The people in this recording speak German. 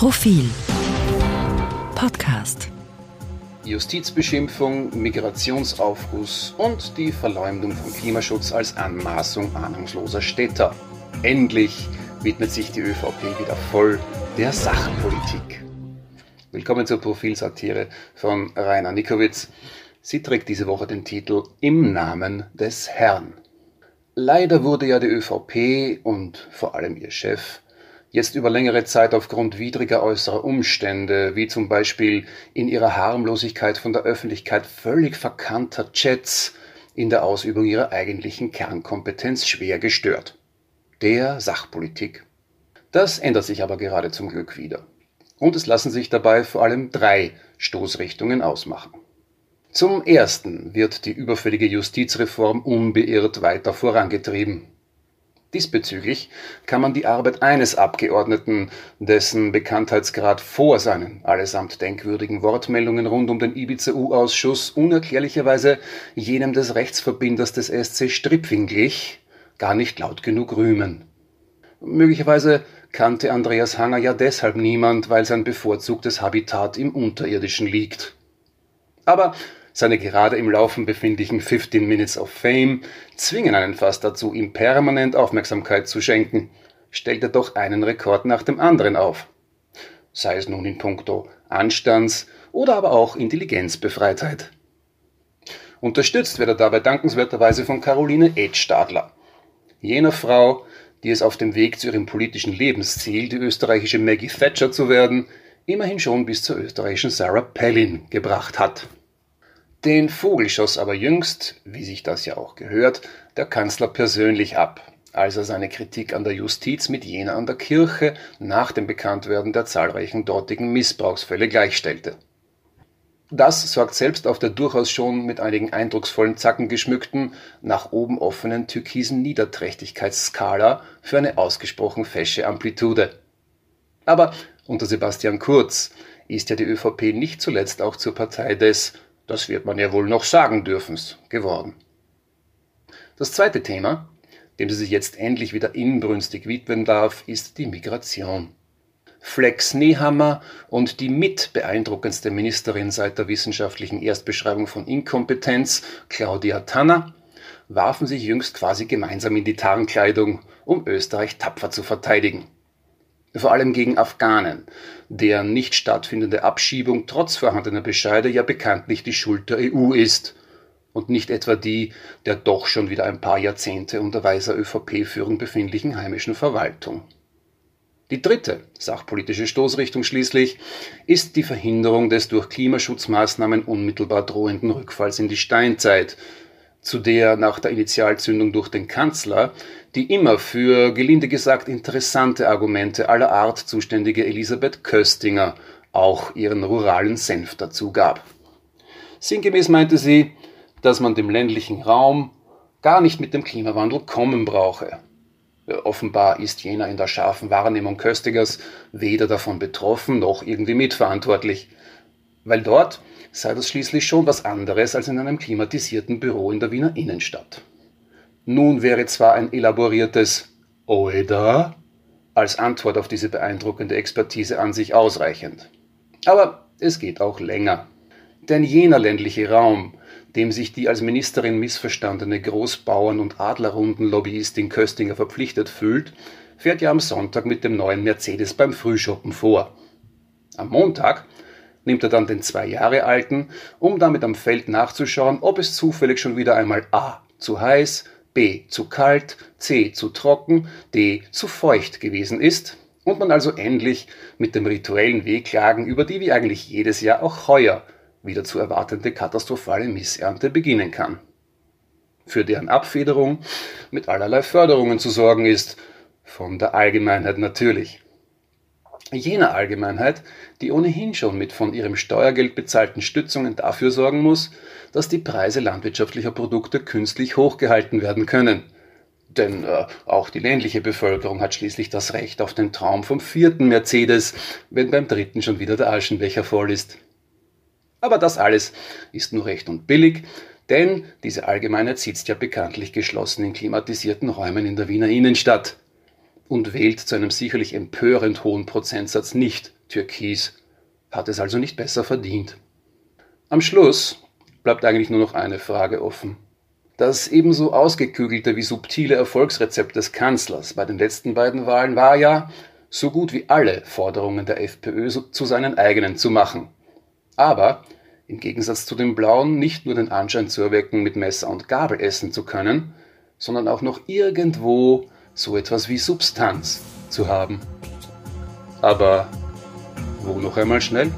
Profil Podcast Justizbeschimpfung, Migrationsaufruß und die Verleumdung von Klimaschutz als Anmaßung ahnungsloser Städter. Endlich widmet sich die ÖVP wieder voll der Sachpolitik. Willkommen zur Profilsatire von Rainer Nikowitz. Sie trägt diese Woche den Titel Im Namen des Herrn. Leider wurde ja die ÖVP und vor allem ihr Chef jetzt über längere Zeit aufgrund widriger äußerer Umstände, wie zum Beispiel in ihrer Harmlosigkeit von der Öffentlichkeit völlig verkannter Chats, in der Ausübung ihrer eigentlichen Kernkompetenz schwer gestört. Der Sachpolitik. Das ändert sich aber gerade zum Glück wieder. Und es lassen sich dabei vor allem drei Stoßrichtungen ausmachen. Zum ersten wird die überfällige Justizreform unbeirrt weiter vorangetrieben. Diesbezüglich kann man die Arbeit eines Abgeordneten, dessen Bekanntheitsgrad vor seinen allesamt denkwürdigen Wortmeldungen rund um den Ibiza-U-Ausschuss unerklärlicherweise jenem des Rechtsverbinders des SC Stripfing gar nicht laut genug rühmen. Möglicherweise kannte Andreas Hanger ja deshalb niemand, weil sein bevorzugtes Habitat im Unterirdischen liegt. Aber seine gerade im Laufen befindlichen 15 Minutes of Fame zwingen einen fast dazu, ihm permanent Aufmerksamkeit zu schenken, stellt er doch einen Rekord nach dem anderen auf. Sei es nun in puncto Anstands- oder aber auch Intelligenzbefreitheit. Unterstützt wird er dabei dankenswerterweise von Caroline Edstadler, jener Frau, die es auf dem Weg zu ihrem politischen Lebensziel, die österreichische Maggie Thatcher zu werden, immerhin schon bis zur österreichischen Sarah Palin gebracht hat. Den Vogel schoss aber jüngst, wie sich das ja auch gehört, der Kanzler persönlich ab, als er seine Kritik an der Justiz mit jener an der Kirche nach dem Bekanntwerden der zahlreichen dortigen Missbrauchsfälle gleichstellte. Das sorgt selbst auf der durchaus schon mit einigen eindrucksvollen Zacken geschmückten, nach oben offenen türkisen Niederträchtigkeitsskala für eine ausgesprochen fesche Amplitude. Aber unter Sebastian Kurz ist ja die ÖVP nicht zuletzt auch zur Partei des das wird man ja wohl noch sagen dürfen's, geworden. Das zweite Thema, dem sie sich jetzt endlich wieder inbrünstig widmen darf, ist die Migration. Flex Nehammer und die mit beeindruckendste Ministerin seit der wissenschaftlichen Erstbeschreibung von Inkompetenz, Claudia Tanner, warfen sich jüngst quasi gemeinsam in die Tarnkleidung, um Österreich tapfer zu verteidigen vor allem gegen Afghanen, deren nicht stattfindende Abschiebung trotz vorhandener Bescheide ja bekanntlich die Schuld der EU ist und nicht etwa die der doch schon wieder ein paar Jahrzehnte unter weiser ÖVP-Führung befindlichen heimischen Verwaltung. Die dritte sachpolitische Stoßrichtung schließlich ist die Verhinderung des durch Klimaschutzmaßnahmen unmittelbar drohenden Rückfalls in die Steinzeit, zu der nach der Initialzündung durch den Kanzler die immer für, gelinde gesagt, interessante Argumente aller Art zuständige Elisabeth Köstinger auch ihren ruralen Senf dazu gab. Sinngemäß meinte sie, dass man dem ländlichen Raum gar nicht mit dem Klimawandel kommen brauche. Offenbar ist jener in der scharfen Wahrnehmung Köstigers weder davon betroffen noch irgendwie mitverantwortlich, weil dort sei das schließlich schon was anderes als in einem klimatisierten Büro in der Wiener Innenstadt. Nun wäre zwar ein elaboriertes Oeda als Antwort auf diese beeindruckende Expertise an sich ausreichend. Aber es geht auch länger. Denn jener ländliche Raum, dem sich die als Ministerin missverstandene Großbauern- und Adlerrunden-Lobbyistin Köstinger verpflichtet fühlt, fährt ja am Sonntag mit dem neuen Mercedes beim Frühschoppen vor. Am Montag nimmt er dann den zwei Jahre alten, um damit am Feld nachzuschauen, ob es zufällig schon wieder einmal A zu heiß, B zu kalt, C zu trocken, D zu feucht gewesen ist und man also endlich mit dem rituellen Wehklagen über die wie eigentlich jedes Jahr auch heuer wieder zu erwartende katastrophale Missernte beginnen kann. Für deren Abfederung mit allerlei Förderungen zu sorgen ist, von der Allgemeinheit natürlich jener Allgemeinheit, die ohnehin schon mit von ihrem Steuergeld bezahlten Stützungen dafür sorgen muss, dass die Preise landwirtschaftlicher Produkte künstlich hochgehalten werden können. Denn äh, auch die ländliche Bevölkerung hat schließlich das Recht auf den Traum vom vierten Mercedes, wenn beim dritten schon wieder der Aschenbecher voll ist. Aber das alles ist nur recht und billig, denn diese Allgemeinheit sitzt ja bekanntlich geschlossen in klimatisierten Räumen in der Wiener Innenstadt und wählt zu einem sicherlich empörend hohen Prozentsatz nicht Türkis hat es also nicht besser verdient. Am Schluss bleibt eigentlich nur noch eine Frage offen. Das ebenso ausgeklügelte wie subtile Erfolgsrezept des Kanzlers bei den letzten beiden Wahlen war ja, so gut wie alle Forderungen der FPÖ zu seinen eigenen zu machen. Aber im Gegensatz zu den Blauen nicht nur den Anschein zu erwecken, mit Messer und Gabel essen zu können, sondern auch noch irgendwo so etwas wie Substanz zu haben. Aber wo noch einmal schnell?